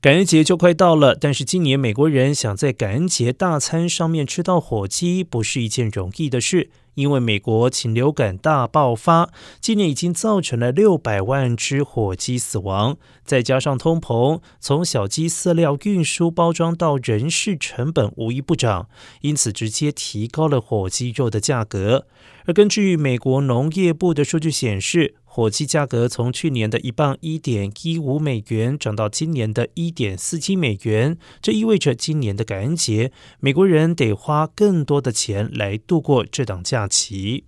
感恩节就快到了，但是今年美国人想在感恩节大餐上面吃到火鸡，不是一件容易的事。因为美国禽流感大爆发，今年已经造成了六百万只火鸡死亡，再加上通膨，从小鸡饲料运输、包装到人事成本无一不涨，因此直接提高了火鸡肉的价格。而根据美国农业部的数据显示，火鸡价格从去年的一磅一点一五美元涨到今年的一点四七美元，这意味着今年的感恩节，美国人得花更多的钱来度过这档假期。